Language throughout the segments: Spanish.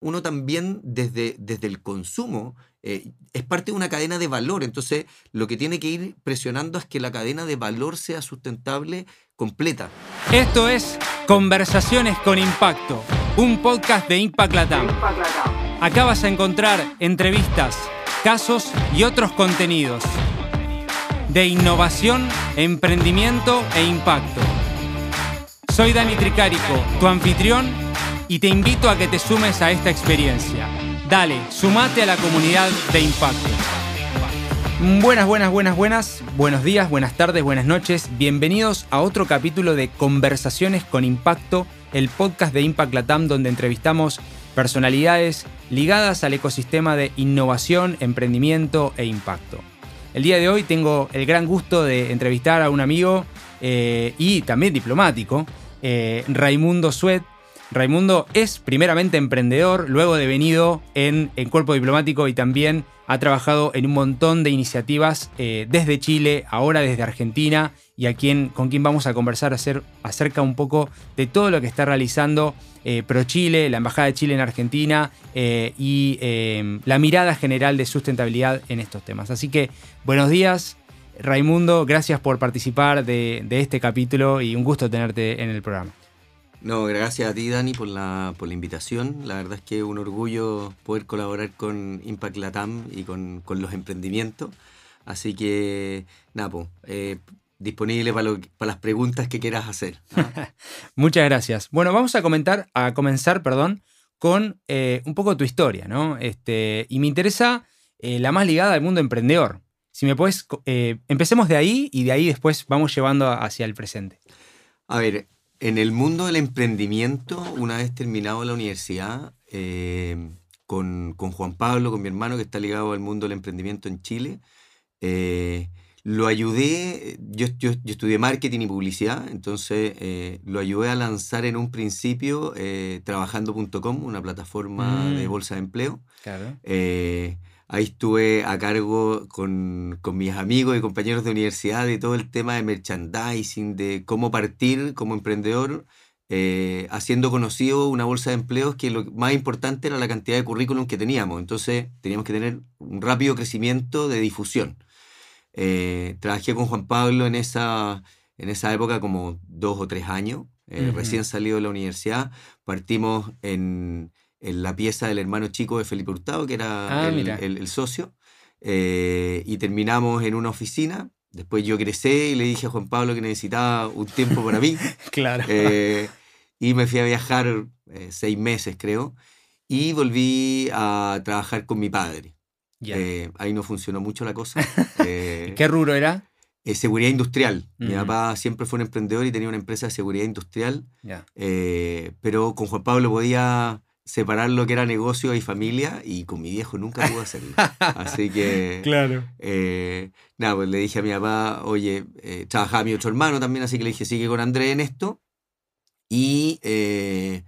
uno también desde, desde el consumo eh, es parte de una cadena de valor. Entonces, lo que tiene que ir presionando es que la cadena de valor sea sustentable completa. Esto es Conversaciones con Impacto, un podcast de Impact Latam. Acá vas a encontrar entrevistas, casos y otros contenidos de innovación, emprendimiento e impacto. Soy Dani Tricarico, tu anfitrión, y te invito a que te sumes a esta experiencia. Dale, sumate a la comunidad de impacto. Buenas, buenas, buenas, buenas. Buenos días, buenas tardes, buenas noches. Bienvenidos a otro capítulo de Conversaciones con Impacto, el podcast de Impact Latam donde entrevistamos personalidades ligadas al ecosistema de innovación, emprendimiento e impacto. El día de hoy tengo el gran gusto de entrevistar a un amigo eh, y también diplomático, eh, Raimundo Suet, Raimundo es primeramente emprendedor, luego devenido en, en cuerpo diplomático y también ha trabajado en un montón de iniciativas eh, desde Chile, ahora desde Argentina, y a quien, con quien vamos a conversar acerca un poco de todo lo que está realizando eh, Pro Chile, la Embajada de Chile en Argentina eh, y la mirada general de sustentabilidad en estos temas. Así que buenos días, Raimundo, gracias por participar de este capítulo y un gusto tenerte en el programa. No, gracias a ti, Dani, por la, por la invitación. La verdad es que es un orgullo poder colaborar con Impact Latam y con, los emprendimientos. Así que, Napo, eh, disponible para, para, las preguntas que quieras hacer. ¿ah? Muchas gracias. Bueno, vamos a comentar, a comenzar, perdón, con eh, un poco tu historia, ¿no? Este, y me interesa eh, la más ligada al mundo emprendedor. Si me puedes, empecemos de ahí y de ahí después vamos llevando hacia el presente. A ver, en el mundo del emprendimiento, una vez terminado la universidad, eh, con, Juan Pablo, con mi hermano que está ligado al mundo del emprendimiento en Chile, eh, lo ayudé, yo, yo, estudié marketing y publicidad, entonces eh, lo ayudé a lanzar en un principio trabajando.com, una plataforma de mm. bolsa de empleo. Claro. Ahí estuve a cargo con, mis amigos y compañeros de universidad de todo el tema de merchandising, de cómo partir como emprendedor, eh, haciendo conocido una bolsa de empleos que lo más importante era la cantidad de currículum que teníamos. Entonces teníamos que tener un rápido crecimiento de difusión. Eh, trabajé con Juan Pablo en esa, en esa época como dos o tres años, eh, recién salido de la universidad. Partimos en en la pieza del hermano chico de Felipe Hurtado, que era ah, el, socio, eh, y terminamos en una oficina. Después yo crecí y le dije a Juan Pablo que necesitaba un tiempo para mí. claro. Eh, y me fui a viajar eh, seis meses, creo, y volví a trabajar con mi padre. ahí no funcionó mucho la cosa. ¿Qué rubro era? seguridad industrial. Mi papá siempre fue un emprendedor y tenía una empresa de seguridad industrial. pero con Juan Pablo podía separar lo que era negocio y familia y con mi viejo nunca pude hacerlo. Así que... Claro. Eh, nada, pues le dije a mi papá, oye, eh, trabajaba mi otro hermano también, así que le dije, sigue con Andrés en esto. Y eh,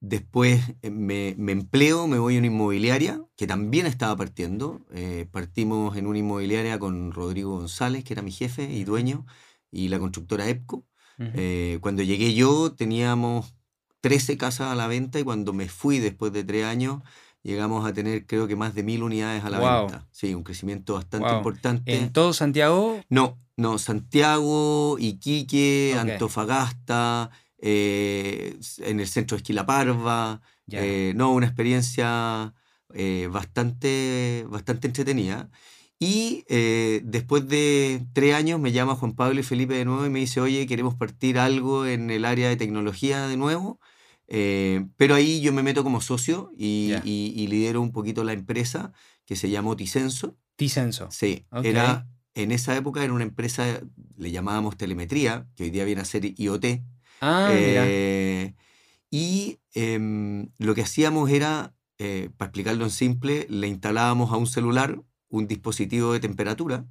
después me, me, empleo, me voy a una inmobiliaria, que también estaba partiendo. partimos en una inmobiliaria con Rodrigo González, que era mi jefe y dueño, y la constructora EPCO. cuando llegué yo teníamos 13 casas a la venta y cuando me fui después de tres años llegamos a tener creo que más de mil unidades a la venta. Sí, un crecimiento bastante importante. ¿En todo Santiago? No, no, Santiago, Iquique, Antofagasta, eh, en el centro de Esquilaparva. Eh, no, una experiencia eh, bastante, bastante entretenida. Y después de tres años me llama Juan Pablo y Felipe de nuevo y me dice, oye, queremos partir algo en el área de tecnología de nuevo. Eh, pero ahí yo me meto como socio y, lidero un poquito la empresa que se llamó Ticenso. Ticenso. Sí, era, en esa época era una empresa, le llamábamos telemetría, que hoy día viene a ser IoT. Ah, eh, y em, lo que hacíamos era, eh, para explicarlo en simple, le instalábamos a un celular un dispositivo de temperatura,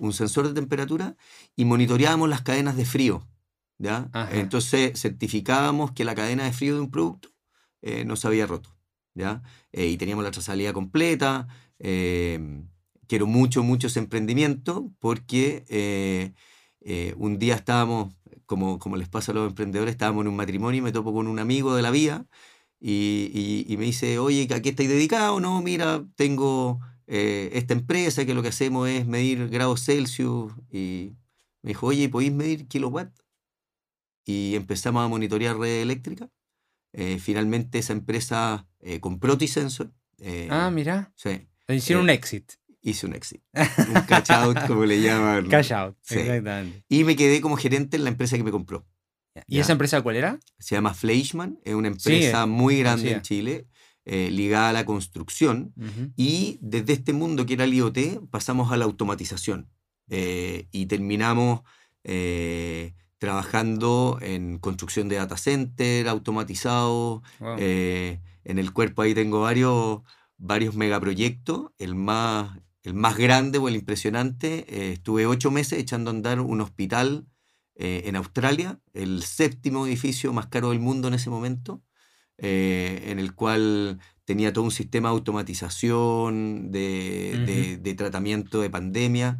un sensor de temperatura, y monitoreábamos las cadenas de frío ¿ya? Entonces certificábamos que la cadena de frío de un producto eh, no se había roto, ¿ya? Eh, y teníamos la trazabilidad completa. Eh, quiero mucho, mucho ese emprendimiento porque un día estábamos, como, como les pasa a los emprendedores, estábamos en un matrimonio y me topo con un amigo de la vida y, y, me dice, oye, ¿a qué estáis dedicado? No, mira, tengo eh, esta empresa que lo que hacemos es medir grados Celsius. Y me dijo, oye, ¿podéis medir kilowatt? Y empezamos a monitorear red eléctrica. Eh, finalmente esa empresa eh, compró T-Sensor. ah, mira. Sí. Hicieron un exit. Hice un exit. Un cash out, como le llaman. Cash out, exactamente. Y me quedé como gerente en la empresa que me compró. ¿Y esa empresa cuál era? Se llama Fleischmann, es una empresa muy grande en Chile, eh, ligada a la construcción. Y desde este mundo que era el IoT pasamos a la automatización. Eh, y terminamos eh, trabajando en construcción de data center, automatizado. en el cuerpo ahí tengo varios, varios megaproyectos. El más, el más grande o el impresionante, estuve ocho meses echando a andar un hospital en Australia, el séptimo edificio más caro del mundo en ese momento, eh, en el cual tenía todo un sistema de automatización, de, de, tratamiento de pandemia.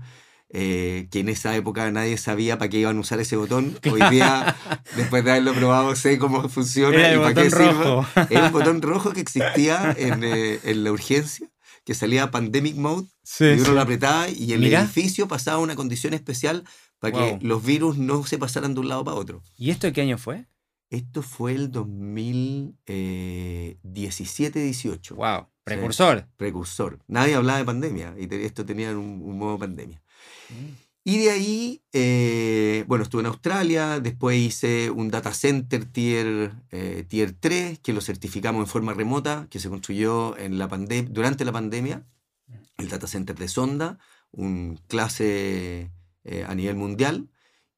Eh, que en esa época nadie sabía para qué iban a usar ese botón. Hoy día, después de haberlo probado, sé cómo funciona Era y para qué rojo. Era un botón rojo que existía en, en la urgencia, que salía Pandemic Mode, y uno lo apretaba y el edificio pasaba a una condición especial para que los virus no se pasaran de un lado para otro. ¿Y esto de qué año fue? Esto fue el 2017-18. ¡Wow! Precursor. precursor. Nadie hablaba de pandemia y esto tenía un, un modo pandemia. Mm. Y de ahí, eh, bueno, estuve en Australia, después hice un data center tier, eh, tier 3, que lo certificamos en forma remota, que se construyó en la durante la pandemia, mm. el data center de Sonda, un clase eh, a nivel mundial.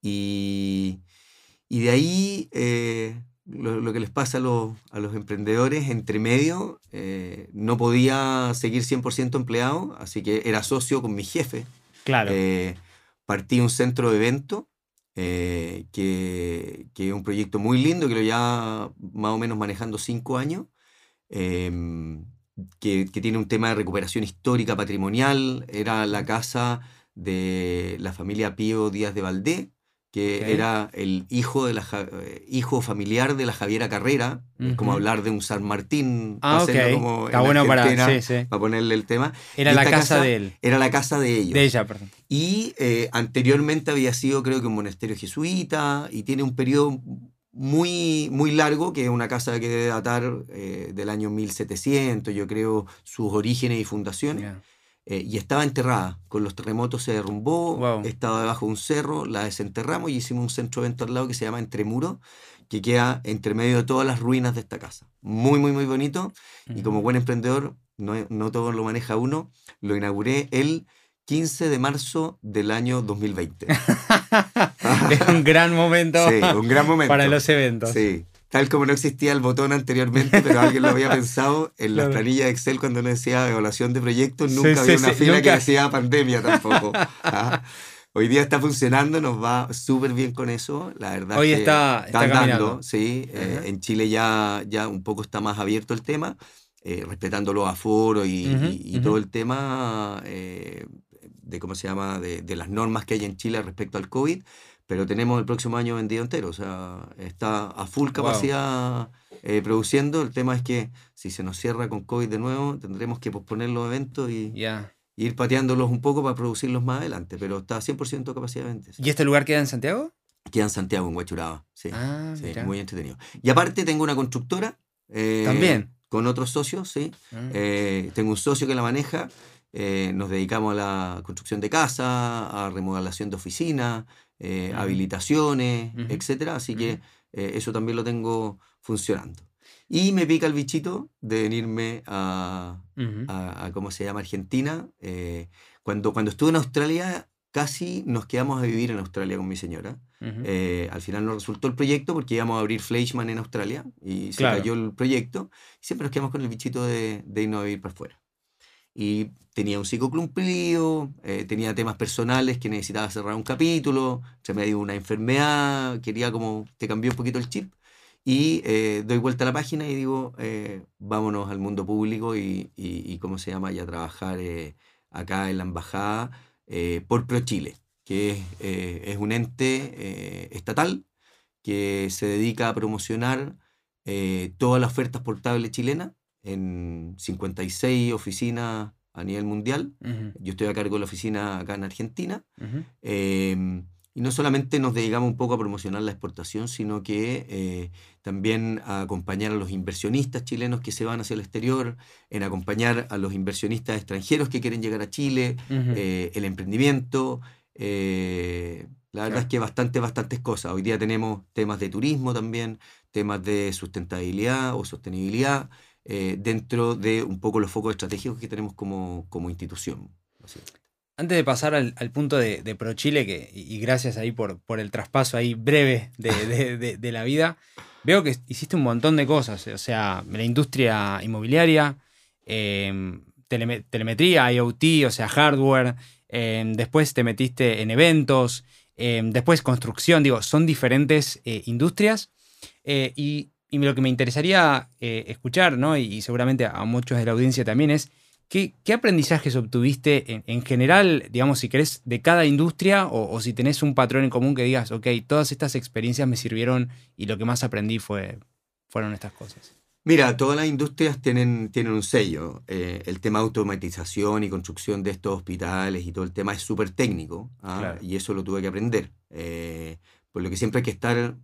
Y, y de ahí eh, lo, que les pasa a los, a los emprendedores, entre medio, eh, no podía seguir 100% empleado, así que era socio con mi jefe. Claro. partí un centro de evento, que, que, es un proyecto muy lindo, que lo ya más o menos manejando cinco años. Em, que, que, tiene un tema de recuperación histórica patrimonial, era la casa de la familia Pío Díaz de Valdé, que era el hijo, de la, eh, hijo familiar de la Javiera Carrera, como hablar de un San Martín, ah, como Está bueno para, ponerle el tema. Era la casa, de él. Era la casa de ellos. De ella, perdón. Y eh, anteriormente había sido, creo que, un monasterio jesuita, y tiene un periodo muy, muy largo, que es una casa que debe datar eh, del año 1700, yo creo, sus orígenes y fundaciones. Eh, y estaba enterrada. Con los terremotos se derrumbó, estaba debajo de un cerro, la desenterramos y hicimos un centro evento al lado que se llama Entre Muros, que queda entre medio de todas las ruinas de esta casa. Muy, muy, muy bonito. Y como buen emprendedor, no, no todo lo maneja uno, lo inauguré el 15 de marzo del año 2020. es un gran momento, sí, un gran momento para los eventos. Sí, tal como no existía el botón anteriormente, pero alguien lo había pensado en las planillas de Excel cuando nos decía evaluación de proyectos, nunca había una fila que decía pandemia tampoco. ¿ah? Hoy día está funcionando, nos va súper bien con eso, la verdad. Hoy está, está, andando, sí. Eh, en Chile ya, ya un poco está más abierto el tema, eh, respetando los aforos y, todo el tema eh, de cómo se llama, de, de, las normas que hay en Chile respecto al COVID pero tenemos el próximo año vendido entero, o sea, está a full capacidad eh, produciendo. El tema es que si se nos cierra con COVID de nuevo, tendremos que posponer los eventos y, ir pateándolos un poco para producirlos más adelante, pero está a 100% capacidad de venta. ¿Y este lugar queda en Santiago? Queda en Santiago, en Huachuraba, sí. Ah, sí muy entretenido. Y aparte tengo una constructora. Eh, También. Con otros socios, sí. Ah. Eh, tengo un socio que la maneja. nos dedicamos a la construcción de casa, a remodelación de oficina, eh, habilitaciones, etcétera. Así que eh, eso también lo tengo funcionando. Y me pica el bichito de venirme a, a, ¿cómo se llama? Argentina. Eh, cuando, cuando estuve en Australia, casi nos quedamos a vivir en Australia con mi señora. al final no resultó el proyecto porque íbamos a abrir Fleischmann en Australia y se cayó el proyecto. Y siempre nos quedamos con el bichito de, de irnos a vivir para afuera y tenía un ciclo cumplido, eh, tenía temas personales que necesitaba cerrar un capítulo, se me dio una enfermedad, quería como te cambió un poquito el chip y eh, doy vuelta a la página y digo, eh, vámonos al mundo público y, y, ¿cómo se llama? Y a trabajar acá en la embajada por ProChile, que es un ente estatal que se dedica a promocionar eh, toda la oferta exportable chilena en 56 oficinas a nivel mundial. Yo estoy a cargo de la oficina acá en Argentina. Em, y no solamente nos dedicamos un poco a promocionar la exportación, sino que eh, también a acompañar a los inversionistas chilenos que se van hacia el exterior, en acompañar a los inversionistas extranjeros que quieren llegar a Chile, eh, el emprendimiento. Eh, la verdad es que bastante, bastantes cosas. Hoy día tenemos temas de turismo también, temas de sustentabilidad o sostenibilidad. Eh, dentro de un poco los focos estratégicos que tenemos como, como institución. Antes de pasar al, punto de, de ProChile, que, y gracias ahí por, por el traspaso ahí breve de, de, la vida, veo que hiciste un montón de cosas, o sea, la industria inmobiliaria, em, telemetría, IoT, o sea, hardware, em, después te metiste en eventos, em, después construcción, digo, son diferentes eh, industrias eh, y y lo que me interesaría eh, escuchar, ¿no? Y, seguramente a muchos de la audiencia también es, ¿qué, aprendizajes obtuviste en, general, digamos, si querés, de cada industria o, si tenés un patrón en común que digas, ok, todas estas experiencias me sirvieron y lo que más aprendí fue, fueron estas cosas? Mira, todas las industrias tienen, tienen un sello. Eh, el tema de automatización y construcción de estos hospitales y todo el tema es súper técnico ¿ah? y eso lo tuve que aprender. Eh, por lo que siempre hay que estar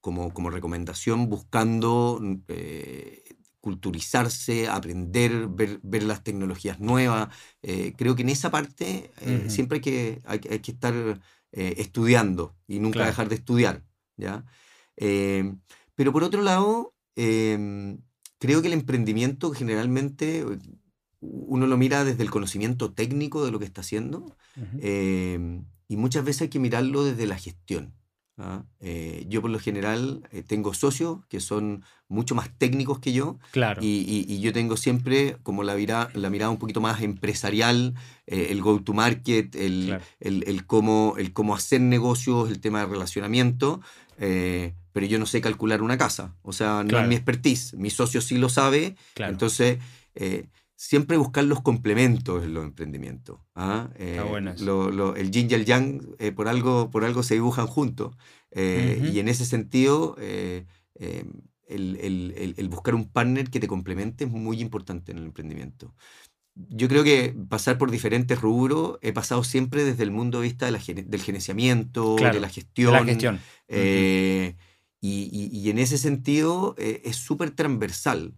como, como recomendación buscando eh, culturizarse, aprender, ver, ver, las tecnologías nuevas. Eh, creo que en esa parte eh, siempre hay que, hay, hay que estar estudiando y nunca dejar de estudiar. ¿ya? pero por otro lado, em, creo que el emprendimiento generalmente uno lo mira desde el conocimiento técnico de lo que está haciendo em, y muchas veces hay que mirarlo desde la gestión. ¿Ah? Eh, yo por lo general eh, tengo socios que son mucho más técnicos que yo. Claro. Y, yo tengo siempre como la, mirada, la mirada un poquito más empresarial, eh, el go-to-market, el, el, cómo, el cómo hacer negocios, el tema de relacionamiento. pero yo no sé calcular una casa. O sea, no es mi expertise. Mi socio sí lo sabe. Entonces siempre buscar los complementos en los emprendimientos. ¿ah? Eh, el yin y el yang eh, por, algo, por algo se dibujan juntos. Eh, y en ese sentido, el, buscar un partner que te complemente es muy importante en el emprendimiento. Yo creo que pasar por diferentes rubros, he pasado siempre desde el mundo de vista de la, del gerenciamiento, de la gestión. la gestión. y, en ese sentido es súper transversal.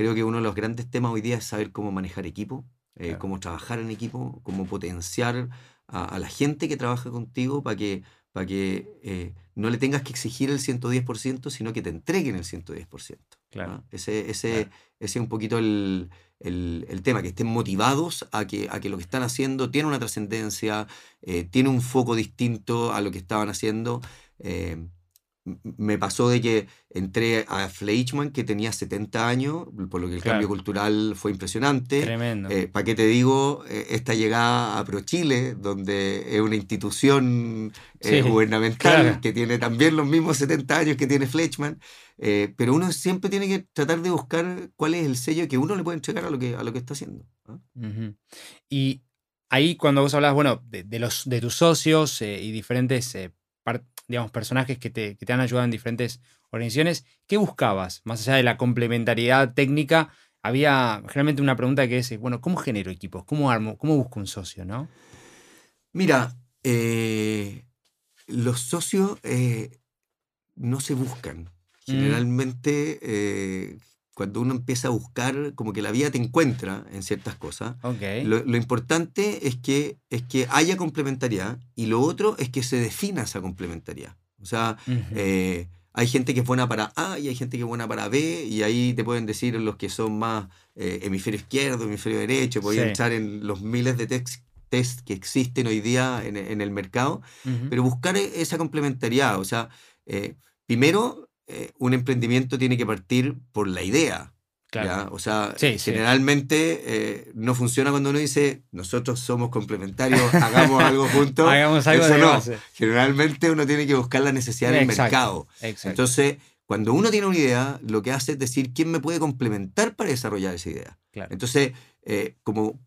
Creo que uno de los grandes temas hoy día es saber cómo manejar equipo, eh, cómo trabajar en equipo, cómo potenciar a, la gente que trabaja contigo para que, para que eh, no le tengas que exigir el 110%, sino que te entreguen el 110%. Claro. Ese, ese, ese, es un poquito el, el, tema, que estén motivados a que, a que lo que están haciendo tiene una trascendencia, eh, tiene un foco distinto a lo que estaban haciendo me pasó de que entré a Fleischmann, que tenía 70 años, por lo que el cambio cultural fue impresionante. Tremendo. Eh, ¿Para qué te digo? Eh, esta llegada a ProChile, donde es una institución eh, gubernamental que tiene también los mismos 70 años que tiene Fleischmann, pero uno siempre tiene que tratar de buscar cuál es el sello que uno le puede entregar a lo que, a lo que está haciendo. ¿ah? Y ahí cuando vos hablas, bueno, de, los, de tus socios y diferentes digamos, personajes que te, que te han ayudado en diferentes organizaciones, ¿qué buscabas? Más allá de la complementariedad técnica, había generalmente una pregunta que es, bueno, ¿cómo genero equipos? ¿Cómo armo? ¿Cómo busco un socio? ¿no? Mira, eh, los socios eh, no se buscan. Mm. Generalmente eh, cuando uno empieza a buscar, como que la vida te encuentra en ciertas cosas. Lo, importante es que, es que haya complementariedad y lo otro es que se defina esa complementariedad. O sea, eh, hay gente que es buena para A y hay gente que es buena para B y ahí te pueden decir los que son más eh, hemisferio izquierdo, hemisferio derecho, podrían echar en los miles de test que existen hoy día en, el mercado, pero buscar e, esa complementariedad. O sea, eh, primero eh, un emprendimiento tiene que partir por la idea. O sea, generalmente eh, no funciona cuando uno dice, nosotros somos complementarios, hagamos algo juntos. hagamos algo de no. Generalmente uno tiene que buscar la necesidad del mercado. Entonces, cuando uno tiene una idea, lo que hace es decir, ¿quién me puede complementar para desarrollar esa idea? Entonces, eh, como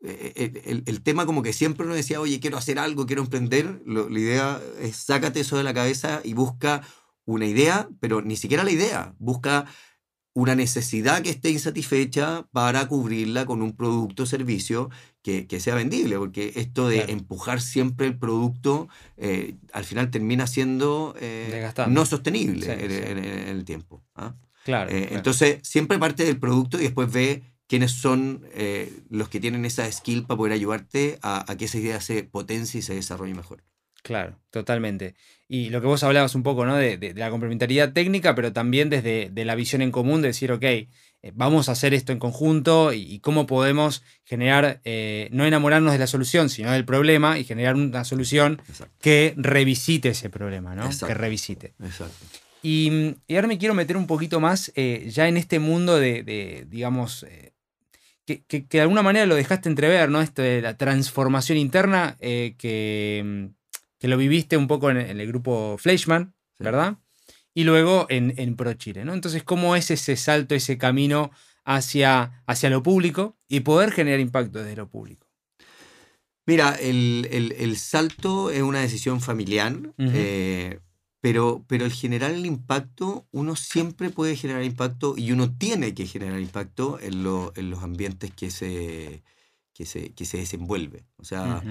el, tema como que siempre uno decía, oye, quiero hacer algo, quiero emprender, la idea es sácate eso de la cabeza y busca una idea, pero ni siquiera la idea, busca una necesidad que esté insatisfecha para cubrirla con un producto o servicio que, sea vendible, porque esto de empujar siempre el producto eh, al final termina siendo eh, no sostenible en, el tiempo. ¿ah? Eh, claro, Entonces, siempre parte del producto y después ve quiénes son los que tienen esa skill para poder ayudarte a, a que esa idea se potencie y se desarrolle mejor. Claro, totalmente. Y lo que vos hablabas un poco, ¿no? De, la complementariedad técnica, pero también desde de la visión en común de decir, ok, eh, vamos a hacer esto en conjunto y, cómo podemos generar, eh, no enamorarnos de la solución, sino del problema y generar una solución que revisite ese problema, ¿no? Que revisite. Exacto. Y, ahora me quiero meter un poquito más eh, ya en este mundo de, digamos, que, de alguna manera lo dejaste entrever, ¿no? Esto de la transformación interna que que lo viviste un poco en, el grupo Fleischmann, ¿verdad? Y luego en, en Pro Chile, ¿no? Entonces, ¿cómo es ese salto, ese camino hacia, hacia lo público y poder generar impacto desde lo público? Mira, el, salto es una decisión familiar, eh, pero, pero el generar el impacto, uno siempre puede generar impacto y uno tiene que generar impacto en, los ambientes que se, que se, se desenvuelve. O sea,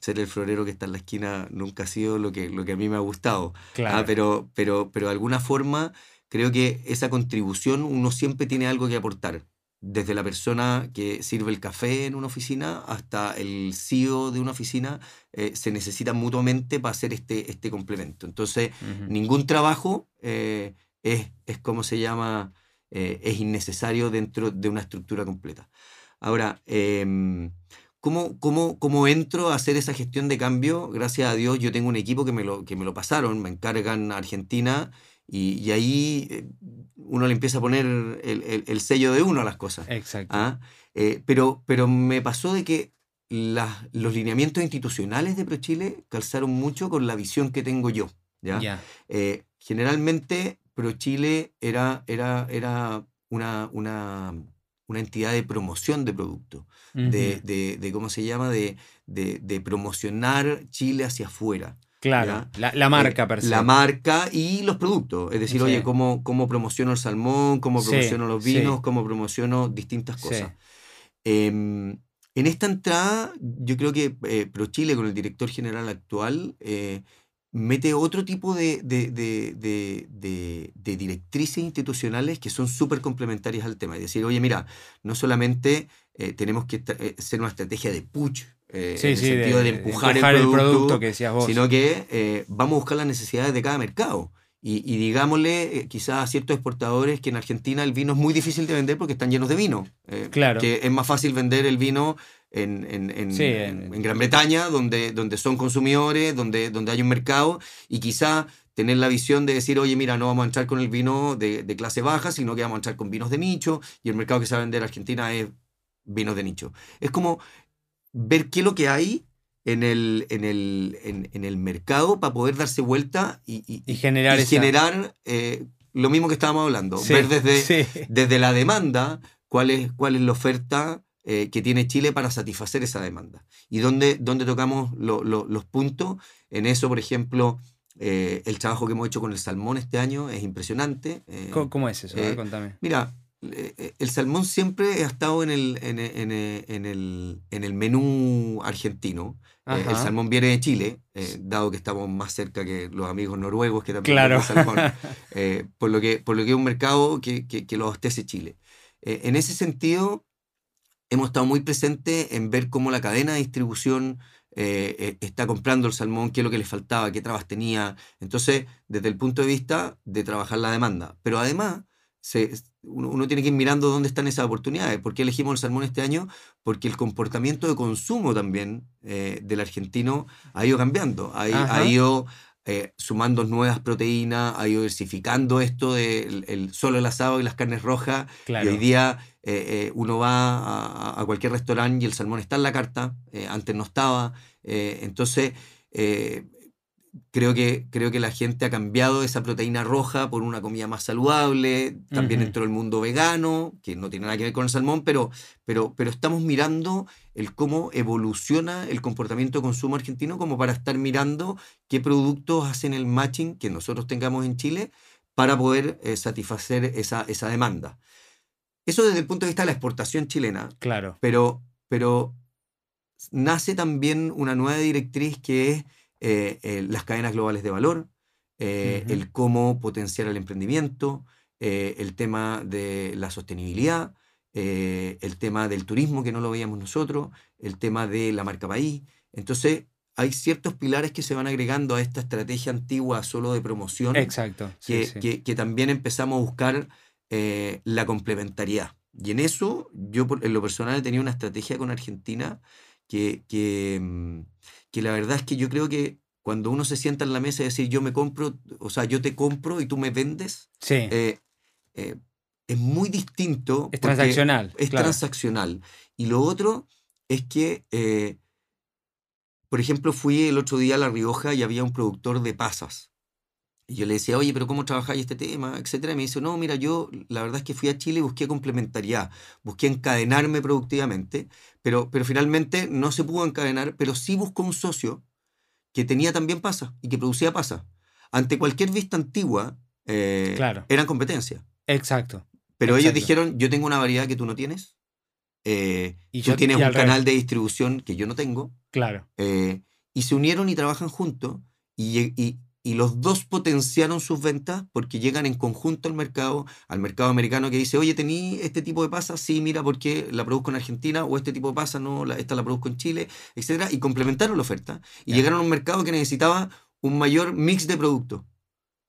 ser el florero que está en la esquina nunca ha sido lo que, lo que a mí me ha gustado. Ah, pero, pero, pero de alguna forma creo que esa contribución uno siempre tiene algo que aportar. Desde la persona que sirve el café en una oficina hasta el CEO de una oficina, eh, se necesitan mutuamente para hacer este, este complemento. Entonces, ningún trabajo eh, es, es, como se llama, eh, es innecesario dentro de una estructura completa. Ahora, em, ¿Cómo, cómo, cómo entro a hacer esa gestión de cambio? Gracias a Dios yo tengo un equipo que me lo, que me lo pasaron, me encargan Argentina y, ahí eh, uno le empieza a poner el, sello de uno a las cosas. Exacto. ¿ah? Eh, pero, pero me pasó de que los lineamientos institucionales de ProChile calzaron mucho con la visión que tengo yo. ¿ya? Eh, generalmente ProChile era, era, era una, una una entidad de promoción de producto, de, ¿cómo se llama? De, de, promocionar Chile hacia afuera. Claro, la, marca, eh, La marca y los productos. Es decir, oye, ¿cómo, ¿cómo, promociono el salmón? ¿Cómo promociono los vinos? ¿Cómo promociono distintas cosas? Em, en esta entrada, yo creo que eh, ProChile, con el director general actual, eh, mete otro tipo de, de, directrices institucionales que son súper complementarias al tema. Es decir, oye, mira, no solamente eh, tenemos que eh, ser una estrategia de push, eh, en el sentido de, empujar, el, producto, que decías vos. sino que vamos a buscar las necesidades de cada mercado. Y, y digámosle quizás a ciertos exportadores que en Argentina el vino es muy difícil de vender porque están llenos de vino. claro. Que es más fácil vender el vino en, en, en, Gran Bretaña, donde, donde son consumidores, donde, donde hay un mercado, y quizá tener la visión de decir, oye, mira, no vamos a entrar con el vino de, de, clase baja, sino que vamos a entrar con vinos de nicho, y el mercado que se va a vender en Argentina es vinos de nicho. Es como ver qué es lo que hay en el, en el, en, el mercado para poder darse vuelta y, y, generar, generar eh, lo mismo que estábamos hablando, ver desde, desde la demanda cuál es, cuál es la oferta eh, que tiene Chile para satisfacer esa demanda. ¿Y dónde, dónde tocamos los puntos? En eso, por ejemplo, eh, el trabajo que hemos hecho con el salmón este año es impresionante. Eh, ¿Cómo, es eso? contame. Mira, el salmón siempre ha estado en el, en, el, en el menú argentino. el salmón viene de Chile, dado que estamos más cerca que los amigos noruegos que también claro. salmón, por, lo que, por lo que es un mercado que, que, que lo abastece Chile. en ese sentido, hemos estado muy presentes en ver cómo la cadena de distribución eh, eh, está comprando el salmón, qué es lo que le faltaba, qué trabas tenía. Entonces, desde el punto de vista de trabajar la demanda. Pero además, se, uno, tiene que ir mirando dónde están esas oportunidades. ¿Por qué elegimos el salmón este año? Porque el comportamiento de consumo también eh, del argentino ha ido cambiando, ha, ha ido eh, sumando nuevas proteínas, ha ido diversificando esto de el, solo el asado y las carnes rojas. Y hoy día eh, eh, uno va a, cualquier restaurante y el salmón está en la carta, antes no estaba. entonces, creo que, creo que la gente ha cambiado esa proteína roja por una comida más saludable. También Ujú. entró el mundo vegano, que no tiene nada que ver con el salmón, pero, pero, pero estamos mirando el cómo evoluciona el comportamiento de consumo argentino como para estar mirando qué productos hacen el matching que nosotros tengamos en Chile para poder eh, satisfacer esa, esa demanda. Eso desde el punto de vista de la exportación chilena, Claro. pero, pero nace también una nueva directriz que es eh, eh, las cadenas globales de valor, eh, el cómo potenciar el emprendimiento, el tema de la sostenibilidad, el tema del turismo que no lo veíamos nosotros, el tema de la marca país. Entonces, hay ciertos pilares que se van agregando a esta estrategia antigua solo de promoción Exacto. sí, que, sí. que- que también empezamos a buscar eh, la complementariedad. Y en eso, yo en lo personal he tenido una estrategia con Argentina que, que, mm, que la verdad es que yo creo que cuando uno se sienta en la mesa y decir yo me compro, o sea, yo te compro y tú me vendes, Sí, eh, eh, es muy distinto. es transaccional. Es claro. transaccional. Y lo otro es que, eh, por ejemplo, fui el otro día a La Rioja y había un productor de pasas. Y yo le decía, oye, pero ¿cómo trabajáis este tema? Etcétera. Y me dice, no, mira, yo la verdad es que fui a Chile y busqué complementariedad, busqué encadenarme productivamente, pero, pero finalmente no se pudo encadenar, pero sí buscó un socio que tenía también pasas y que producía pasas. Ante cualquier vista antigua, eh, Claro. eran competencia. Exacto. Pero ellos dijeron, yo tengo una variedad que tú no tienes, eh, Y tú yo- tienes y un revés. canal de distribución que yo no tengo, Claro. eh, y se unieron y trabajan juntos, y- y los dos potenciaron sus ventas porque llegan en conjunto al mercado, al mercado americano que dice, oye, ¿tení este tipo de pasa? Sí, mira, porque la produzco en Argentina, o este tipo de pasa, no, la- esta la produzco en Chile, etcétera, y complementaron la oferta, y llegaron a un mercado que necesitaba un mayor mix de productos,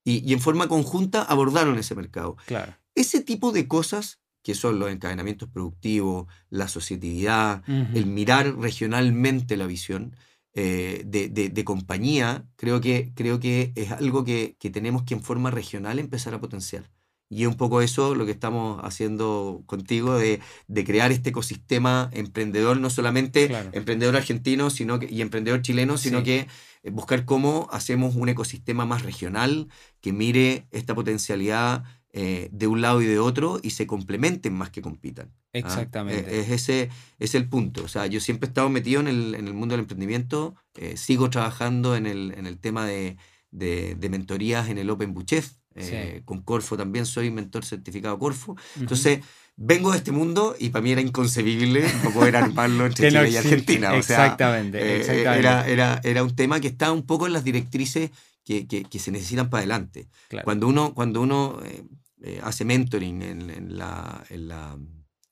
y, y en forma conjunta abordaron ese mercado. Claro. Ese tipo de cosas, que son los encadenamientos productivos, la asociatividad, el mirar regionalmente la visión eh, de, de- de compañía, creo que, creo que es algo que, que tenemos que en forma regional empezar a potenciar. Y es un poco eso lo que estamos haciendo contigo, de, de crear este ecosistema emprendedor, no solamente Claro. emprendedor argentino sino que, y emprendedor chileno, sino Sí. que eh, buscar cómo hacemos un ecosistema más regional que mire esta potencialidad eh, de un lado y de otro y se complementen más que compitan. ¿ah? Exactamente. Eh, Es ese es el punto. O sea, yo siempre he estado metido en el, en el mundo del emprendimiento, eh, sigo trabajando en el, en el tema de, de- de mentorías en el Open Buchef. eh, Con Corfo también soy mentor certificado Corfo. Entonces, vengo de este mundo y para mí era inconcebible no poder armarlo entre Chile y. Argentina. O sea, exactamente, eh. Era, era, era un tema que está un poco en las directrices que, que- que se necesitan para adelante. Claro. Cuando uno, cuando uno eh, eh, hace mentoring en, en la, en, la,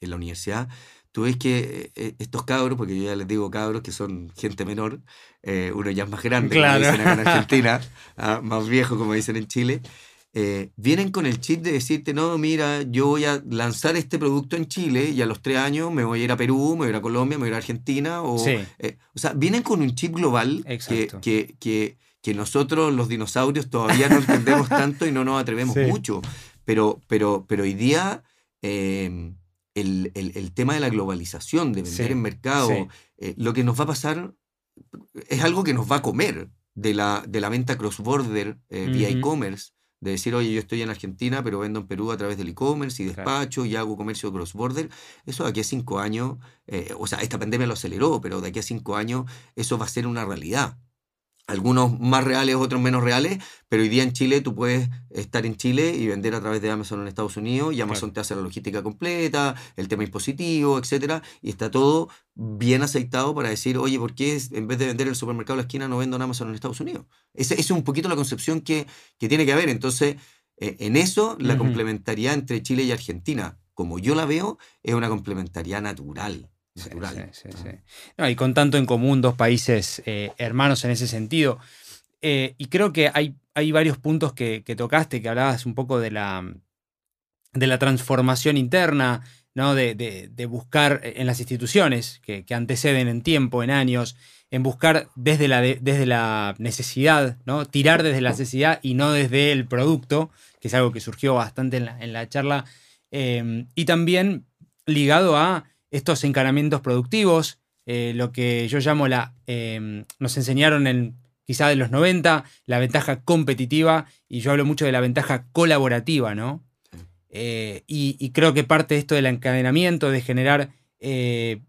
en la universidad, tú ves que eh, estos cabros, porque yo ya les digo cabros que son gente menor, eh, uno ya es más grande, Claro. como dicen acá en Argentina, ah, más viejo, como dicen en Chile, eh, vienen con el chip de decirte, no, mira, yo voy a lanzar este producto en Chile y a los tres años me voy a ir a Perú, me voy a ir a Colombia, me voy a ir a Argentina, o, Sí. eh, o sea, vienen con un chip global que, que, que, que nosotros los dinosaurios todavía no entendemos tanto y no nos atrevemos Sí. mucho. Pero, pero, pero hoy día eh, el, el- el tema de la globalización, de vender Sí, en mercado, sí. eh, lo que nos va a pasar es algo que nos va a comer de la, de la venta cross-border eh, vía e-commerce. De decir, oye, yo estoy en Argentina, pero vendo en Perú a través del e-commerce y Claro. despacho y hago comercio cross-border. Eso de aquí a cinco años, eh, o sea, esta pandemia lo aceleró, pero de aquí a cinco años eso va a ser una realidad. Algunos más reales, otros menos reales, pero hoy día en Chile tú puedes estar en Chile y vender a través de Amazon en Estados Unidos y Amazon Claro. te hace la logística completa, el tema impositivo, etcétera, y está todo bien aceitado para decir, oye, ¿por qué en vez de vender en el supermercado de la esquina no vendo en Amazon en Estados Unidos? Esa es un poquito la concepción que, que tiene que haber. Entonces, eh, en eso, la complementariedad entre Chile y Argentina, como yo la veo, es una complementariedad natural. Sí, natural. sí, sí, Ah. sí. No, y con tanto en común, dos países eh, hermanos en ese sentido. Eh, y creo que hay, hay varios puntos que, que tocaste, que hablabas un poco de la, de la transformación interna, ¿no? de, de- de buscar en las instituciones que, que anteceden en tiempo, en años, en buscar desde la, de- desde la necesidad, ¿no? tirar desde la necesidad y no desde el producto, que es algo que surgió bastante en la, en la charla, eh, y también ligado a estos encaramientos productivos, eh, lo que yo llamo la... eh, nos enseñaron en, quizá de los 90, la ventaja competitiva, y yo hablo mucho de la ventaja colaborativa, ¿no? Eh, y, creo que parte de esto del encadenamiento, de generar eh,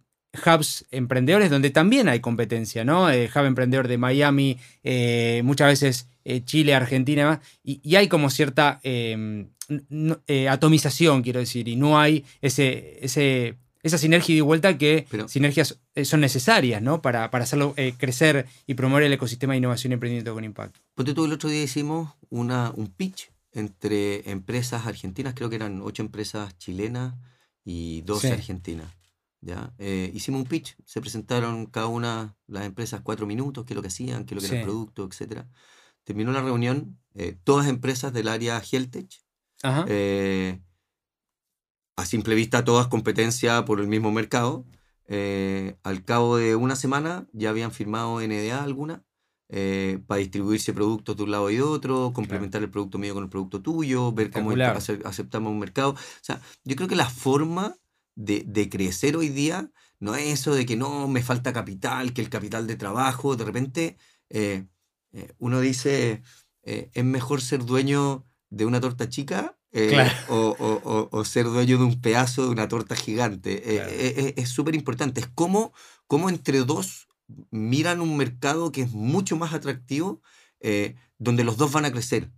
hubs emprendedores donde también hay competencia, ¿no? Hub emprendedor de Miami, muchas veces Chile, Argentina, y, y, hay como cierta em, atomización, quiero decir, y no hay ese, esa sinergia de vuelta que sinergias son necesarias, ¿no? Para, para hacerlo crecer y promover el ecosistema de innovación y emprendimiento con impacto. Ponte tú, el otro día hicimos una, un pitch entre empresas argentinas, creo que eran ocho empresas chilenas y dos argentinas. ¿ya? Eh, hicimos un pitch, se presentaron cada una las empresas cuatro minutos, qué es lo que hacían, qué es lo que era el producto, etc. Terminó la reunión, eh, todas empresas del área Heltech, eh, a simple vista todas competencia por el mismo mercado. al cabo de una semana ya habían firmado NDA alguna eh, para distribuirse productos de un lado y de otro, complementar el producto mío con el producto tuyo, ver cómo aceptamos un mercado. O sea, yo creo que la forma de, de, crecer hoy día no es eso de que no me falta capital, que el capital de trabajo, de repente eh, eh, uno dice, es mejor ser dueño de una torta chica o, o, o, ser dueño de un pedazo de una torta gigante. es súper importante. Es como, como entre dos miran un mercado que es mucho más atractivo, eh, donde los dos van a crecer,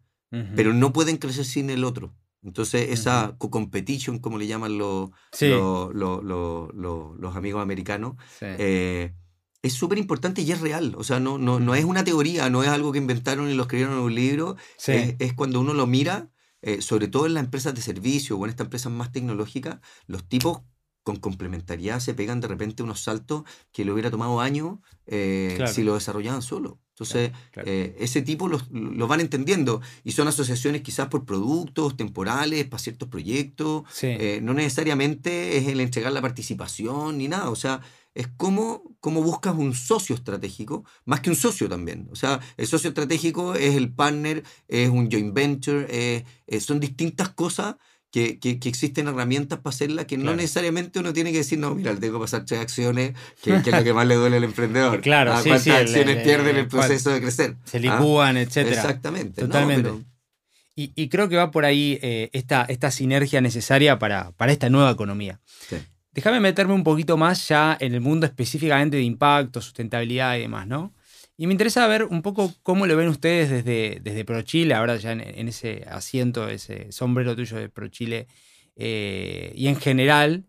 pero no pueden crecer sin el otro. Entonces, esa co-competition, como le llaman los, los, amigos americanos, eh, es súper importante y es real. O sea, no, no, no, es una teoría, no es algo que inventaron y lo escribieron en un libro. Es, cuando uno lo mira, eh, sobre todo en las empresas de servicio o en estas empresas más tecnológicas, los tipos con complementariedad se pegan de repente unos saltos que le hubiera tomado años eh, si lo desarrollaban solo. Entonces, eh, ese tipo los, van entendiendo y son asociaciones quizás por productos temporales, para ciertos proyectos. Eh, no necesariamente es el entregar la participación ni nada. O sea, es como, como buscas un socio estratégico, más que un socio también. O sea, el socio estratégico es el partner, es un joint venture, son distintas cosas que, que, existen herramientas para hacerla, que no necesariamente uno tiene que decir, no, mira, tengo que pasar tres acciones, que, es lo que más le duele al emprendedor. Claro, sí, ¿Cuántas acciones pierden en el proceso de crecer? Se licúan, etc. Exactamente. Totalmente. y, y, creo que va por ahí eh, esta, esta sinergia necesaria para, para esta nueva economía. Déjame meterme un poquito más ya en el mundo específicamente de impacto, sustentabilidad y demás, ¿no? Y me interesa ver un poco cómo lo ven ustedes desde, desde ProChile, ahora ya en, ese asiento, ese sombrero tuyo de ProChile. Eh, y en general,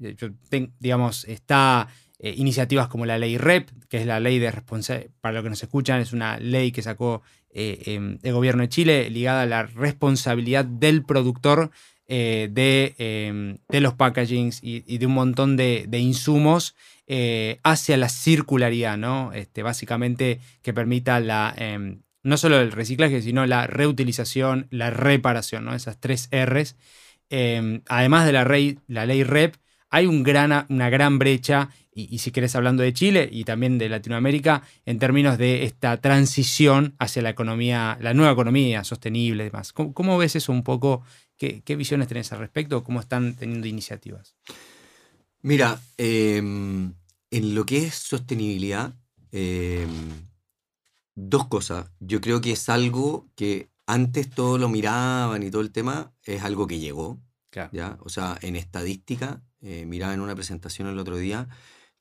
digamos, está eh, iniciativas como la ley REP, que es la ley de responsabilidad, para lo que nos escuchan, es una ley que sacó eh, em, el gobierno de Chile ligada a la responsabilidad del productor de, em, de, los packagings y, de un montón de, de insumos eh, hacia la circularidad, ¿no? Este, básicamente que permita la, em, no solo el reciclaje, sino la reutilización, la reparación, ¿no? Esas tres Rs. Em, además de la, la ley REP, hay un gran, una gran brecha, y, si querés hablando de Chile y también de Latinoamérica, en términos de esta transición hacia la economía, la nueva economía sostenible y demás. ¿Cómo, ves eso un poco? ¿Qué, ¿Qué, visiones tenés al respecto? ¿Cómo están teniendo iniciativas? Mira, em, en lo que es sostenibilidad, em, dos cosas. Yo creo que es algo que antes todo lo miraban y todo el tema, es algo que llegó. ¿ya? O sea, en estadística, eh, miraba en una presentación el otro día,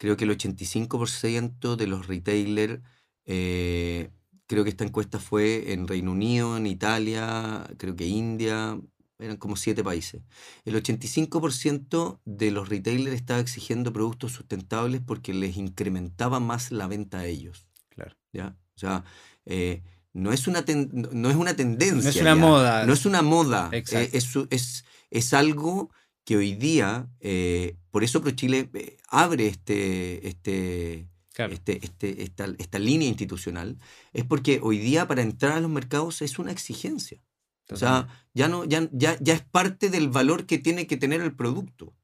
creo que el 85% de los retailers, eh, creo que esta encuesta fue en Reino Unido, en Italia, creo que India, eran como siete países. El 85% de los retailers estaba exigiendo productos sustentables porque les incrementaba más la venta a ellos. Claro. ¿ya? O sea, eh, no, es una no es una tendencia. No es una moda. No es una moda. Eh, es, es, es, algo que hoy día, eh, por eso ProChile abre este, este, este, este, esta, esta línea institucional, es porque hoy día para entrar a los mercados es una exigencia. O sea, ya, no, ya, ya, ya es parte del valor que tiene que tener el producto.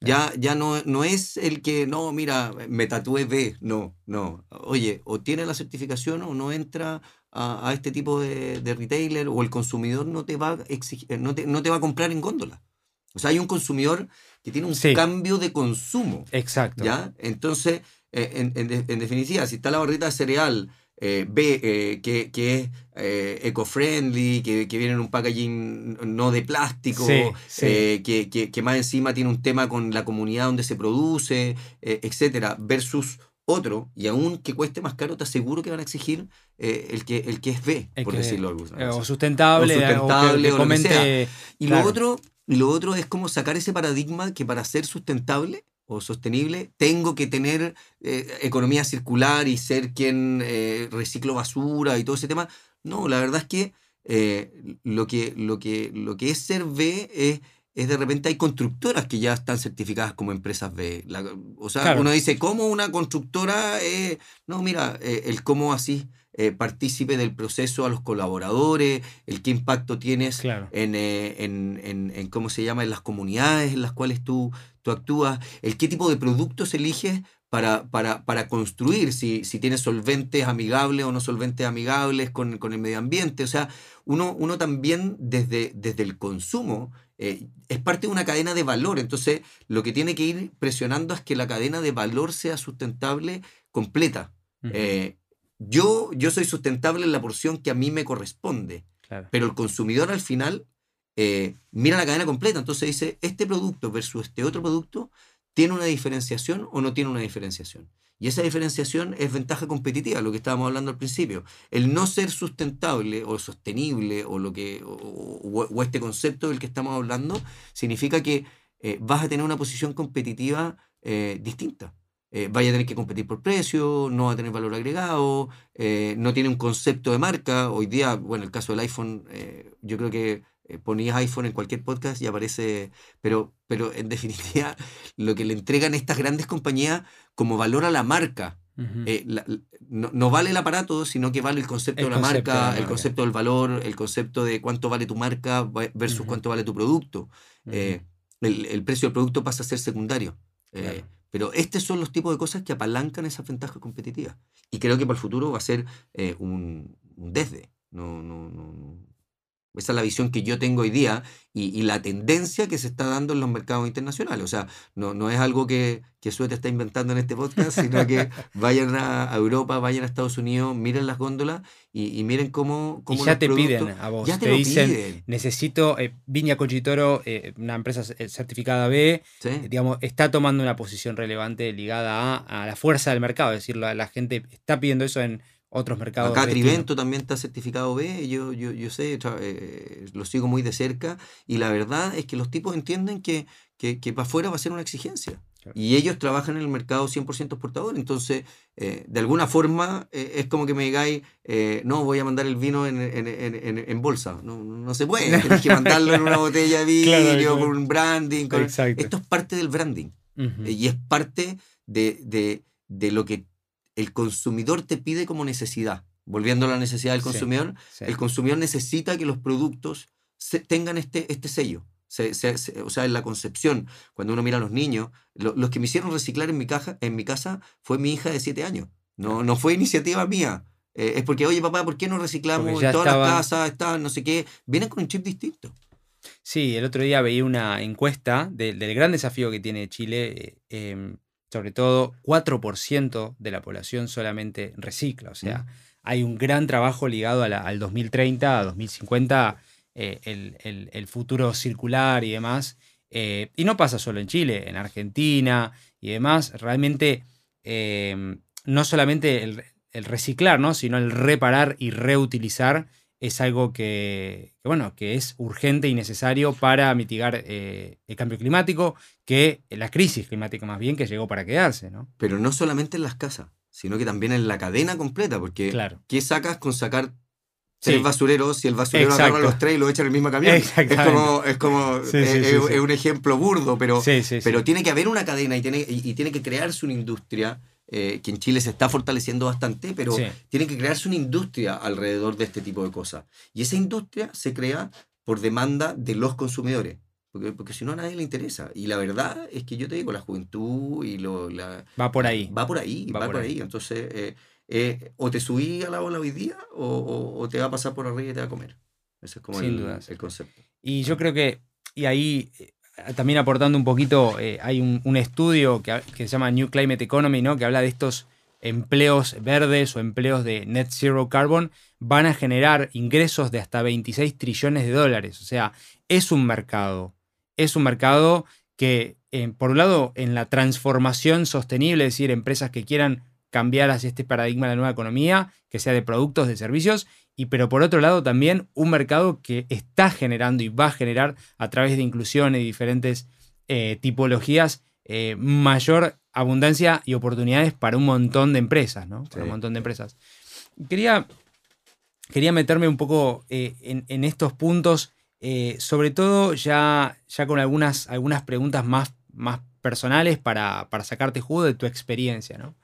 Ya, ya no, no es el que, no, mira, me tatué B. No, no. Oye, o tiene la certificación o no entra a, este tipo de, retailer o el consumidor no te, va a exigir, no, te, no te va a comprar en góndola. O sea, hay un consumidor que tiene un cambio de consumo. Exacto. ¿ya? Entonces, eh, en, en, en, definitiva, si está la barrita de cereal eh, B, eh, que, que, es eh, eco-friendly, que, que, viene en un packaging no de plástico, que, que, más encima tiene un tema con la comunidad donde se produce, etcétera, versus otro, y aún que cueste más caro, te aseguro que van a exigir el, que, el que es B, por decirlo algo. O sustentable, o, sustentable, o, Y, lo otro, y lo otro es como sacar ese paradigma que para ser sustentable o sostenible, tengo que tener eh, economía circular y ser quien eh, reciclo basura y todo ese tema. No, la verdad es que, eh, lo, que, lo, que lo que es ser B es, es de repente hay constructoras que ya están certificadas como empresas B. o sea, uno dice, ¿cómo una constructora? no, mira, el cómo así eh, partícipe del proceso a los colaboradores, el qué impacto tienes en, en, cómo se llama, en las comunidades en las cuales tú, tú actúas, el qué tipo de productos eliges para, para, para construir, si, si, tienes solventes amigables o no solventes amigables con, con el medio ambiente. O sea, uno, uno también desde, desde el consumo eh, es parte de una cadena de valor. Entonces, lo que tiene que ir presionando es que la cadena de valor sea sustentable completa. Yo, yo soy sustentable en la porción que a mí me corresponde, pero el consumidor al final eh, mira la cadena completa, entonces dice, este producto versus este otro producto, ¿tiene una diferenciación o no tiene una diferenciación? Y esa diferenciación es ventaja competitiva, lo que estábamos hablando al principio. El no ser sustentable o sostenible o, lo que, o, este concepto del que estamos hablando significa que eh, vas a tener una posición competitiva eh, distinta. Eh, vaya a tener que competir por precio, no va a tener valor agregado, eh, no tiene un concepto de marca. Hoy día, bueno, el caso del iPhone, eh, yo creo que ponías iPhone en cualquier podcast y aparece, pero, pero en definitiva, lo que le entregan estas grandes compañías como valor a la marca. no, vale el aparato, sino que vale el concepto, de, la marca, el concepto del valor, el concepto de cuánto vale tu marca versus cuánto vale tu producto. el, precio del producto pasa a ser secundario. Pero estos son los tipos de cosas que apalancan esa ventaja competitiva. Y creo que para el futuro va a ser eh, un, un, desde. No, no, no, esa es la visión que yo tengo hoy día y, la tendencia que se está dando en los mercados internacionales. O sea, no, no es algo que, que Suete está inventando en este podcast, sino que vayan a, Europa, vayan a Estados Unidos, miren las góndolas y, miren cómo, cómo y ya te piden a vos. Ya te, dicen, necesito, eh, Viña Cochitoro, eh, una empresa eh, certificada B, digamos, está tomando una posición relevante ligada a, a, la fuerza del mercado. Es decir, la, la gente está pidiendo eso en otros mercados. Acá Trivento también está certificado B, yo, yo, yo sé, eh, lo sigo muy de cerca y la verdad es que los tipos entienden que, que, que para afuera va a ser una exigencia. Y ellos trabajan en el mercado 100% exportador, entonces eh, de alguna forma eh, es como que me digáis, no, voy a mandar el vino en, en, en, en bolsa. No, no, se puede, tienes que mandarlo en una botella de vidrio, con un branding. Esto es parte del branding y es parte de, de, de lo que el consumidor te pide como necesidad. Volviendo a la necesidad del consumidor, el consumidor necesita que los productos tengan este, este sello. o sea, en la concepción, cuando uno mira a los niños, los que me hicieron reciclar en mi, caja, en mi casa fue mi hija de 7 años. No, no fue iniciativa mía. Eh, es porque, oye, papá, ¿por qué no reciclamos en todas las casas? Está, no sé qué. Vienen con un chip distinto. Sí, el otro día veía una encuesta del gran desafío que tiene Chile. Eh, em, sobre todo 4% de la población solamente recicla. O sea, hay un gran trabajo ligado al 2030, a 2050, eh, el, futuro circular y demás. Eh, y no pasa solo en Chile, en Argentina y demás. Realmente em, no solamente el, el, reciclar, ¿no? sino el reparar y reutilizar es algo que, bueno, que es urgente y necesario para mitigar eh, el cambio climático, que la crisis climática más bien que llegó para quedarse. ¿no? Pero no solamente en las casas, sino que también en la cadena completa, porque claro. ¿qué sacas con sacar tres basureros si el basurero agarra los tres y lo echa en el mismo camión? Es como, es, como es, un ejemplo burdo, pero, pero tiene que haber una cadena y tiene, y tiene que crearse una industria eh, que en Chile se está fortaleciendo bastante, pero tiene que crearse una industria alrededor de este tipo de cosas. Y esa industria se crea por demanda de los consumidores. Porque, porque si no a nadie le interesa. Y la verdad es que yo te digo, la juventud y lo... La, va por ahí. Va por ahí, va, por, ahí. Entonces, eh, eh, o te subí a la ola hoy día o, o, te va a pasar por arriba y te va a comer. Ese es como el, el, concepto. Y yo creo que, y ahí también aportando un poquito, eh, hay un, estudio que, se llama New Climate Economy, ¿no? que habla de estos empleos verdes o empleos de net zero carbon van a generar ingresos de hasta 26 trillones de dólares. O sea, es un mercado. Es un mercado que, eh, por un lado, en la transformación sostenible, es decir, empresas que quieran cambiar hacia este paradigma de la nueva economía, que sea de productos, de servicios, y pero por otro lado también un mercado que está generando y va a generar a través de inclusión y diferentes eh, tipologías eh, mayor abundancia y oportunidades para un montón de empresas, ¿no? Para un montón de empresas. Quería, quería meterme un poco eh, en, estos puntos, sobre todo ya, ya con algunas, algunas preguntas más, más personales para, para sacarte jugo de tu experiencia, ¿no?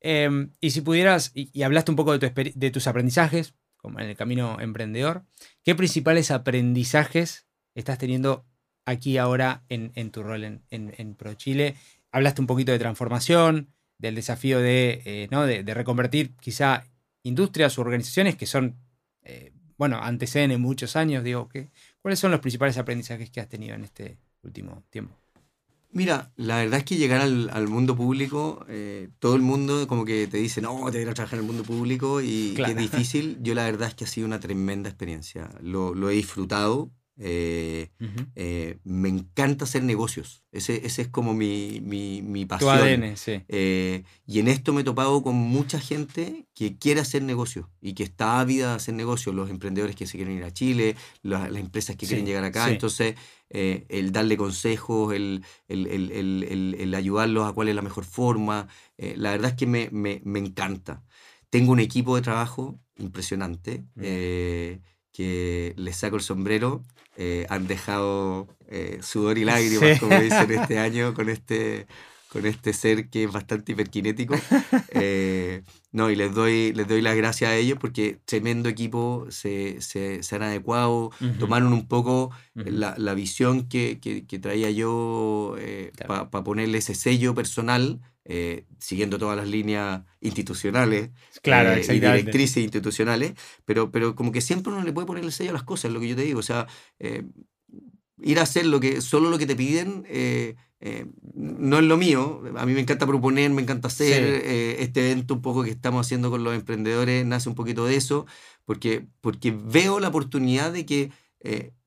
Em, y si pudieras, y, hablaste un poco de, de tus aprendizajes, en el camino emprendedor. ¿Qué principales aprendizajes estás teniendo aquí ahora en, tu rol en, en, ProChile? Hablaste un poquito de transformación, del desafío de, eh, reconvertir quizá industrias u organizaciones que son, eh, bueno, anteceden en muchos años. Digo, ¿qué, ¿cuáles son los principales aprendizajes que has tenido en este último tiempo? Mira, la verdad es que llegar al, mundo público, eh, todo el mundo como que te dice, no, te voy a trabajar en el mundo público y es difícil. Yo la verdad es que ha sido una tremenda experiencia. Lo, lo he disfrutado, eh, eh, me encanta hacer negocios. Ese, ese es como mi, mi, mi pasión. Tu ADN, sí. Y en esto me he topado con mucha gente que quiere hacer negocios y que está ávida de hacer negocios. Los emprendedores que se quieren ir a Chile, las, las empresas que quieren llegar acá. Entonces, el darle consejos, el, el, el, el, ayudarlos a cuál es la mejor forma. la verdad es que me, me, me, encanta. Tengo un equipo de trabajo impresionante que les saco el sombrero, eh, han dejado eh, sudor y lágrimas, como dicen este año, con este, con este ser que es bastante hiperkinético. Eh, no, y les doy, les doy las gracias a ellos porque tremendo equipo, se, se, se han adecuado, tomaron un poco la, la, visión que, que, que traía yo para ponerle ese sello personal eh, siguiendo todas las líneas institucionales claro, eh, y directrices institucionales, pero, pero como que siempre uno le puede poner el sello a las cosas, lo que yo te digo. O sea, eh, ir a hacer lo que, solo lo que te piden no es lo mío. A mí me encanta proponer, me encanta hacer. este evento un poco que estamos haciendo con los emprendedores nace un poquito de eso, porque, porque veo la oportunidad de que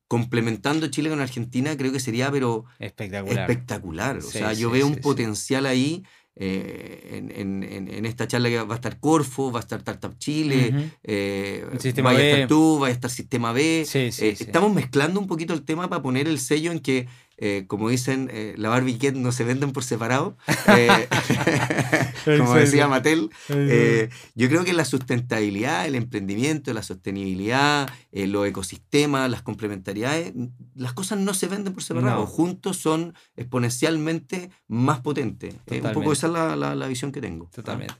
complementando Chile con Argentina, creo que sería, pero espectacular. espectacular. O sea, yo veo un potencial ahí eh, en, en, en, esta charla que va a estar Corfo, va a estar Startup Chile, eh, va a estar tú, va a estar Sistema B. Eh, estamos mezclando un poquito el tema para poner el sello en que eh, como dicen, eh, la Barbie Ket no se venden por separado, eh, como decía Mattel. yo creo que la sustentabilidad, el emprendimiento, la sostenibilidad, los ecosistemas, las complementariedades, las cosas no se venden por separado, juntos son exponencialmente más potentes. un poco esa es la, la, visión que tengo. Totalmente.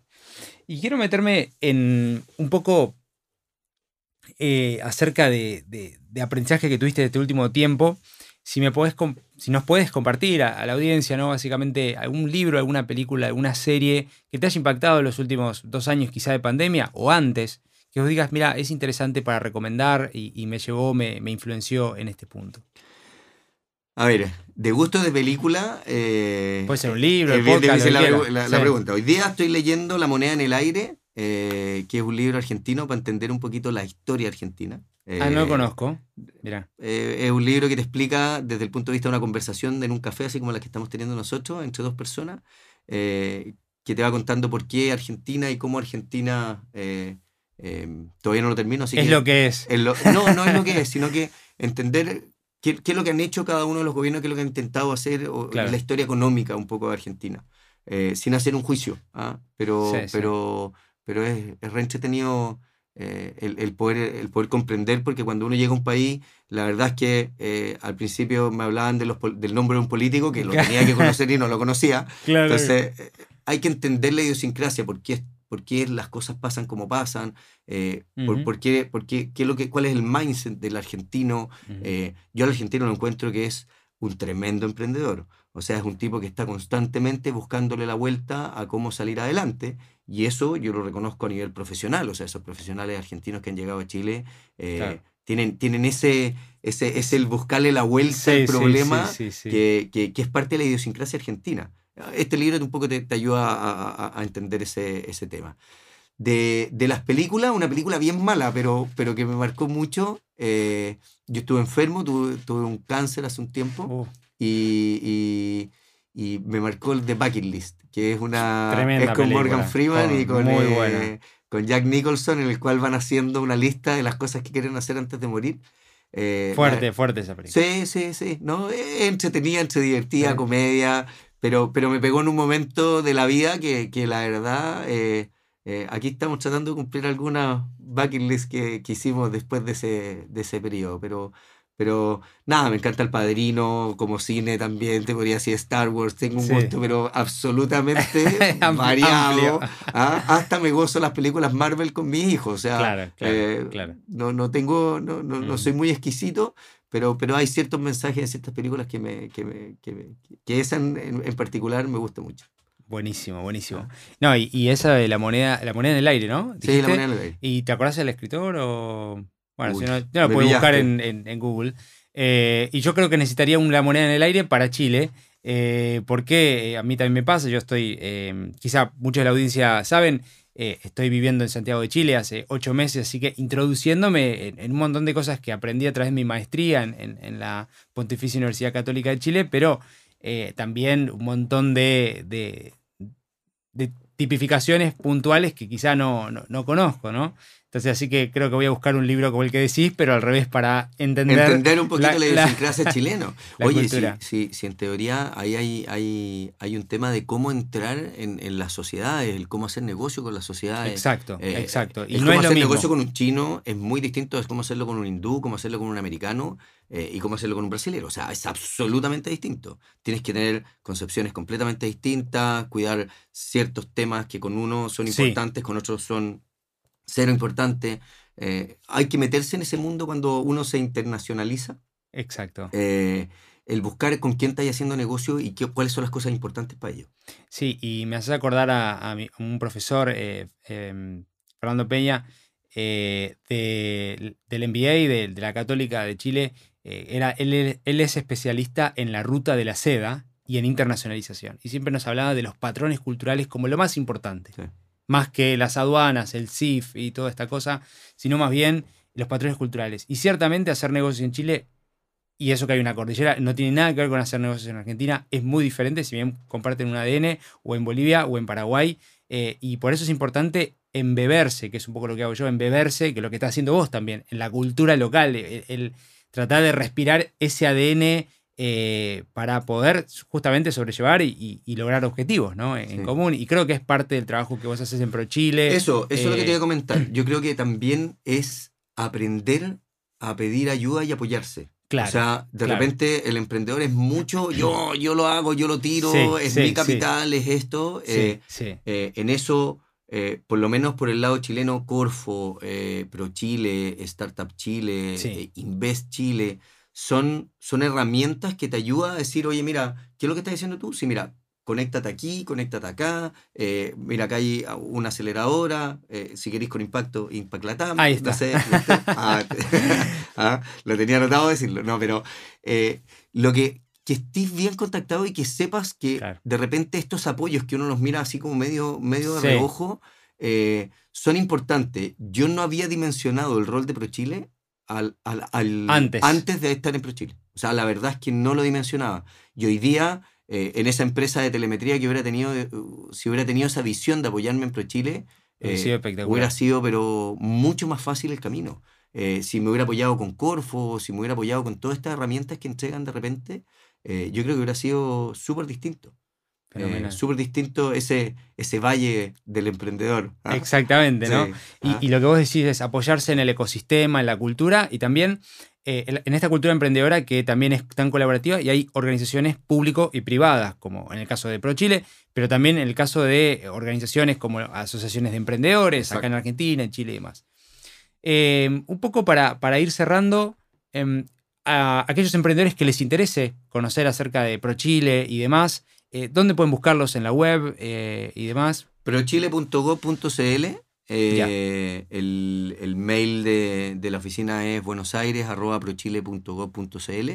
Y quiero meterme en un poco acerca de, de, de, aprendizaje que tuviste de este último tiempo si, me podés, si nos puedes compartir a, la audiencia, ¿no? Básicamente algún libro, alguna película, alguna serie que te haya impactado en los últimos dos años quizá de pandemia o antes, que os digas, mira, es interesante para recomendar y, me llevó, me, influenció en este punto. A ver, de gusto de película. Eh, Puede ser un libro, el podcast, la, la, pregunta. Hoy día estoy leyendo La moneda en el aire, eh, que es un libro argentino para entender un poquito la historia argentina ah, no lo eh, conozco. Mira. Eh, es un libro que te explica desde el punto de vista de una conversación en un café, así como la que estamos teniendo nosotros, entre dos personas, que te va contando por qué Argentina y cómo Argentina todavía no lo termino. Así es lo que es. no, no es lo que es, sino que entender qué, qué, es lo que han hecho cada uno de los gobiernos, qué es lo que han intentado hacer, o la historia económica un poco de Argentina, sin hacer un juicio. ¿ah? Pero, pero, pero es, es re entretenido eh, el, poder, el poder comprender, porque cuando uno llega a un país, la verdad es que eh, al principio me hablaban de los, del nombre de un político que lo tenía que conocer y no lo conocía. Entonces, eh, hay que entender la idiosincrasia, por qué, por qué las cosas pasan como pasan, por, qué, por qué, qué, lo que, cuál es el mindset del argentino. yo al argentino lo encuentro que es un tremendo emprendedor. O sea, es un tipo que está constantemente buscándole la vuelta a cómo salir adelante y eso yo lo reconozco a nivel profesional. O sea, esos profesionales argentinos que han llegado a Chile eh, tienen, tienen ese, ese, es el buscarle la vuelta al problema que, que, es parte de la idiosincrasia argentina. Este libro un poco te, ayuda a, a, entender ese, ese tema. De, de, las películas, una película bien mala, pero, pero que me marcó mucho. Eh, yo estuve enfermo, tuve, tuve, un cáncer hace un tiempo oh. y, y, y, me marcó el The Bucket List, que es una... es con Morgan Freeman y con, eh, con Jack Nicholson, en el cual van haciendo una lista de las cosas que quieren hacer antes de morir. Eh, fuerte, fuerte esa película. Sí, sí, sí. ¿no? Entretenida, entre divertida, comedia, pero, pero me pegó en un momento de la vida que, que la verdad, eh, eh, aquí estamos tratando de cumplir algunas bucket list que, que hicimos después de ese, de ese periodo, pero pero nada, me encanta El Padrino, como cine también, te podría decir Star Wars, tengo un gusto, pero absolutamente variado. ¿ah? Hasta me gozo las películas Marvel con mis hijos, o sea, claro, eh, claro, No, no tengo, no, no, no, soy muy exquisito, pero, pero hay ciertos mensajes en ciertas películas que me, que, me, que, que esa en, en, particular me gusta mucho. Buenísimo, buenísimo. Ah. No, y, y, esa de la moneda, la moneda en el aire, ¿no? Sí, la moneda en el aire. ¿Y te acordás del escritor o...? Bueno, si no, lo puedes buscar en, Google. Eh, y yo creo que necesitaría una moneda en el aire para Chile. Eh, porque a mí también me pasa, yo estoy, eh, quizá muchos de la audiencia saben, estoy viviendo en Santiago de Chile hace ocho meses, así que introduciéndome en, un montón de cosas que aprendí a través de mi maestría en, la Pontificia Universidad Católica de Chile, pero también un montón de, de, tipificaciones puntuales que quizá no, no, no conozco, ¿no? Entonces, así que creo que voy a buscar un libro como el que decís, pero al revés para entender. Entender un poquito la, idiosincrasia chileno. Oye, si, si, en teoría ahí hay, hay, hay un tema de cómo entrar en, en las sociedades, el cómo hacer negocio con las sociedades. Exacto, eh, exacto. Y no es hacer negocio con un chino es muy distinto, es cómo hacerlo con un hindú, cómo hacerlo con un americano eh, y cómo hacerlo con un brasileño. O sea, es absolutamente distinto. Tienes que tener concepciones completamente distintas, cuidar ciertos temas que con uno son importantes, con otros son cero importante. Eh, hay que meterse en ese mundo cuando uno se internacionaliza. Exacto. Eh, el buscar con quién estáis haciendo negocio y qué, cuáles son las cosas importantes para ellos. Sí, y me hace acordar a, un profesor, eh, em, Fernando Peña, del MBA de, de, la Católica de Chile. era, él, él es especialista en la ruta de la seda y en internacionalización. Y siempre nos hablaba de los patrones culturales como lo más importante. Sí más que las aduanas, el CIF y toda esta cosa, sino más bien los patrones culturales. Y ciertamente hacer negocios en Chile, y eso que hay una cordillera, no tiene nada que ver con hacer negocios en Argentina, es muy diferente, si bien comparten un ADN, o en Bolivia o en Paraguay, eh, y por eso es importante embeberse, que es un poco lo que hago yo, embeberse, que es lo que está haciendo vos también, en la cultura local, el tratar de respirar ese ADN eh, para poder justamente sobrellevar y, lograr objetivos ¿no? en común. Y creo que es parte del trabajo que vos haces en ProChile. Eso, eso es lo que te voy a eh, comentar. Yo creo que también es aprender a pedir ayuda y apoyarse. Claro, o sea, de repente el emprendedor es mucho, yo, yo lo hago, yo lo tiro, es mi capital, es esto. Eh, en eso, por lo menos por el lado chileno, Corfo, ProChile, Startup Chile, Invest Chile, son, son herramientas que te ayudan a decir, oye, mira, ¿qué es lo que estás diciendo tú? Sí, mira, conéctate aquí, conéctate acá, eh, mira, acá hay una aceleradora, eh, si queréis con impacto, Impact Latam. Ahí está. Ah, ah, lo tenía anotado decirlo, no, pero eh, lo que, que estés bien contactado y que sepas que de repente estos apoyos que uno los mira así como medio, medio de reojo, son importantes. Yo no había dimensionado el rol de ProChile al, antes. antes de estar en ProChile. O sea, la verdad es que no lo dimensionaba. Y hoy día, eh, en esa empresa de telemetría que hubiera tenido, eh, si hubiera tenido esa visión de apoyarme en ProChile, eh, hubiera sido pero mucho más fácil el camino. si me hubiera apoyado con Corfo, si me hubiera apoyado con todas estas herramientas que entregan de repente, yo creo que hubiera sido súper distinto. Eh, súper distinto ese, ese valle del emprendedor. ¿ah? Exactamente, ¿no? ¿ah? y, lo que vos decís es apoyarse en el ecosistema, en la cultura y también eh, en esta cultura emprendedora que también es tan colaborativa y hay organizaciones público y privadas, como en el caso de ProChile, pero también en el caso de organizaciones como asociaciones de emprendedores acá en Argentina, en Chile y demás. Em, un poco para, para ir cerrando, em, a aquellos emprendedores que les interese conocer acerca de ProChile y demás, eh, ¿Dónde pueden buscarlos en la web eh, y demás? Prochile.gov.cl. Eh, el, mail de, la oficina es buenosaires.prochile.gov.cl.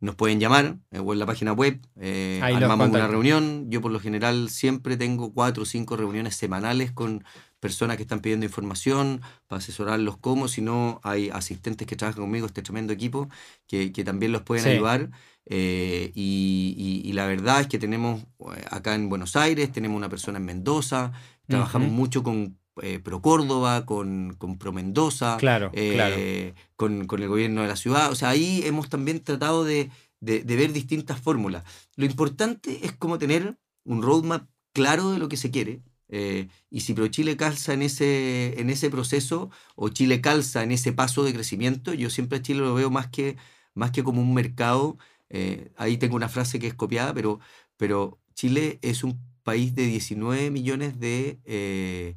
nos pueden llamar o en la página web, armamos una reunión. Yo por lo general siempre tengo cuatro o cinco reuniones semanales con personas que están pidiendo información para asesorarlos cómo, si no hay asistentes que trabajan conmigo, este tremendo equipo, que, también los pueden ayudar. Eh, y, la verdad es que tenemos eh, acá en Buenos Aires, tenemos una persona en Mendoza, trabajamos mucho con eh, Pro Córdoba, con, con Pro Mendoza, claro, Con, con, el gobierno de la ciudad. O sea, ahí hemos también tratado de, de, de ver distintas fórmulas. Lo importante es como tener un roadmap claro de lo que se quiere, eh, y si ProChile calza en ese, en ese proceso o Chile calza en ese paso de crecimiento, yo siempre a Chile lo veo más que, más que como un mercado. Eh, ahí tengo una frase que es copiada, pero, pero Chile es un país de 19 millones de, eh,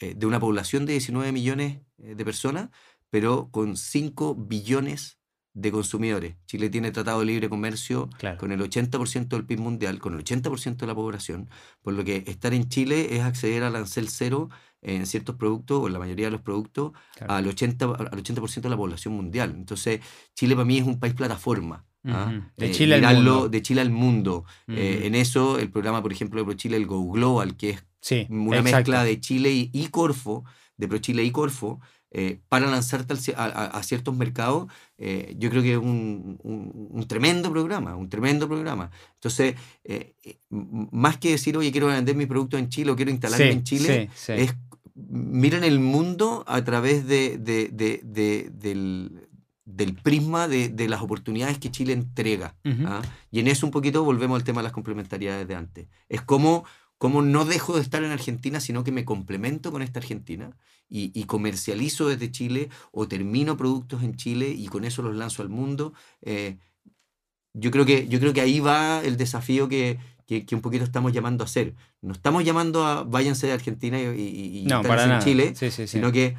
de una población de 19 millones de personas, pero con 5 billones de consumidores. Chile tiene tratado de libre comercio con el 80% del PIB mundial, con el 80% de la población, por lo que estar en Chile es acceder al arancel cero en ciertos productos, o en la mayoría de los productos, al 80%, al 80 de la población mundial. Entonces, Chile para mí es un país plataforma. ¿Ah? De, eh, Chile al mundo. de Chile al mundo. Eh, en eso, el programa, por ejemplo, de ProChile, el Go Global, que es una mezcla de Chile y, y Corfo, de ProChile y Corfo, eh, para lanzarte a, ciertos mercados, eh, yo creo que es un, tremendo programa, un tremendo programa. Entonces, eh, más que decir, oye, quiero vender mi producto en Chile o quiero instalarme en Chile, es miren el mundo a través de, del, prisma de, las oportunidades que Chile entrega. ¿ah? Y en eso un poquito volvemos al tema de las complementariedades de antes. Es como cómo no dejo de estar en Argentina, sino que me complemento con esta Argentina y, comercializo desde Chile o termino productos en Chile y con eso los lanzo al mundo. Eh, yo, creo que, yo creo que ahí va el desafío que, un poquito estamos llamando a hacer. No estamos llamando a váyanse de Argentina y, y, en Chile, sino que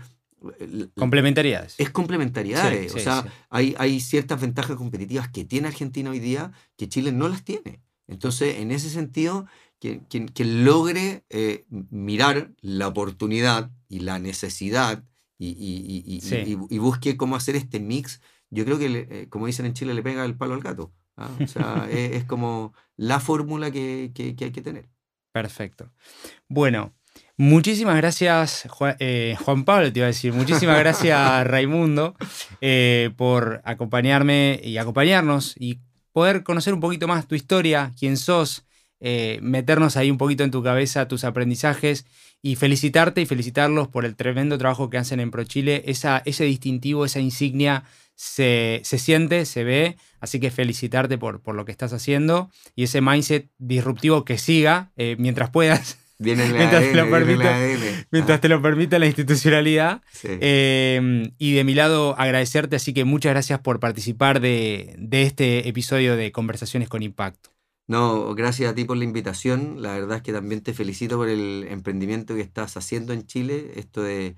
Complementariedades. Es complementariedades. o sea, Hay, hay ciertas ventajas competitivas que tiene Argentina hoy día que Chile no las tiene. Entonces, en ese sentido, quien, logre eh, mirar la oportunidad y la necesidad y, busque cómo hacer este mix, yo creo que, eh, como dicen en Chile, le pega el palo al gato. ¿ah? O sea, es, como la fórmula que, hay que tener. Perfecto. Bueno, muchísimas gracias, eh, Juan, Pablo, te iba a decir. Muchísimas gracias, Raimundo, por acompañarme y acompañarnos y poder conocer un poquito más tu historia, quién sos, eh, meternos ahí un poquito en tu cabeza tus aprendizajes y felicitarte y felicitarlos por el tremendo trabajo que hacen en ProChile. Esa, ese distintivo, esa insignia se, siente, se ve, así que felicitarte por, por, lo que estás haciendo y ese mindset disruptivo que siga mientras puedas. Mientras, te, lo permita, mientras te lo permita la institucionalidad. Em, y de mi lado, agradecerte, así que muchas gracias por participar de, de este episodio de Conversaciones con Impacto. No, gracias a ti por la invitación. La verdad es que también te felicito por el emprendimiento que estás haciendo en Chile, esto de,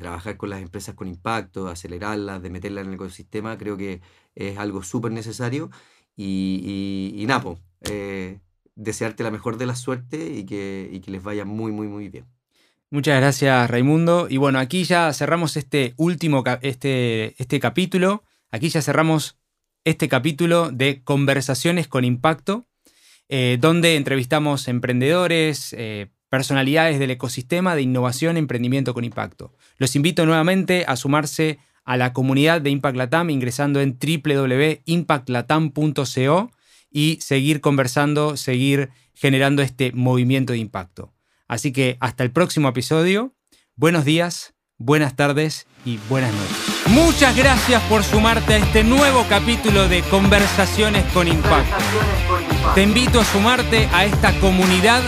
trabajar con las empresas con impacto, de acelerarlas, de meterlas en el ecosistema, creo que es algo súper necesario. Y, y, Napo, eh, desearte la mejor de la suerte y que, que les vaya muy, muy, muy bien. Muchas gracias, Raimundo. Y bueno, aquí ya cerramos este último este, este capítulo. Aquí ya cerramos este capítulo de Conversaciones con Impacto, eh, donde entrevistamos emprendedores, eh, personalidades del ecosistema de innovación, emprendimiento con impacto. Los invito nuevamente a sumarse a la comunidad de Impact Latam ingresando en www.impactlatam.co y seguir conversando, seguir generando este movimiento de impacto. Así que hasta el próximo episodio. Buenos días, buenas tardes y buenas noches. Muchas gracias por sumarte a este nuevo capítulo de Conversaciones con Impacto. Te invito a sumarte a esta comunidad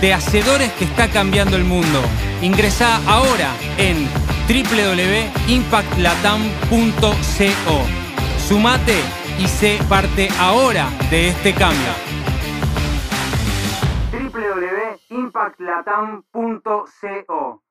de hacedores que está cambiando el mundo. Ingresa ahora en www.impactlatam.co. Sumate y sé parte ahora de este cambio. www.impactlatam.co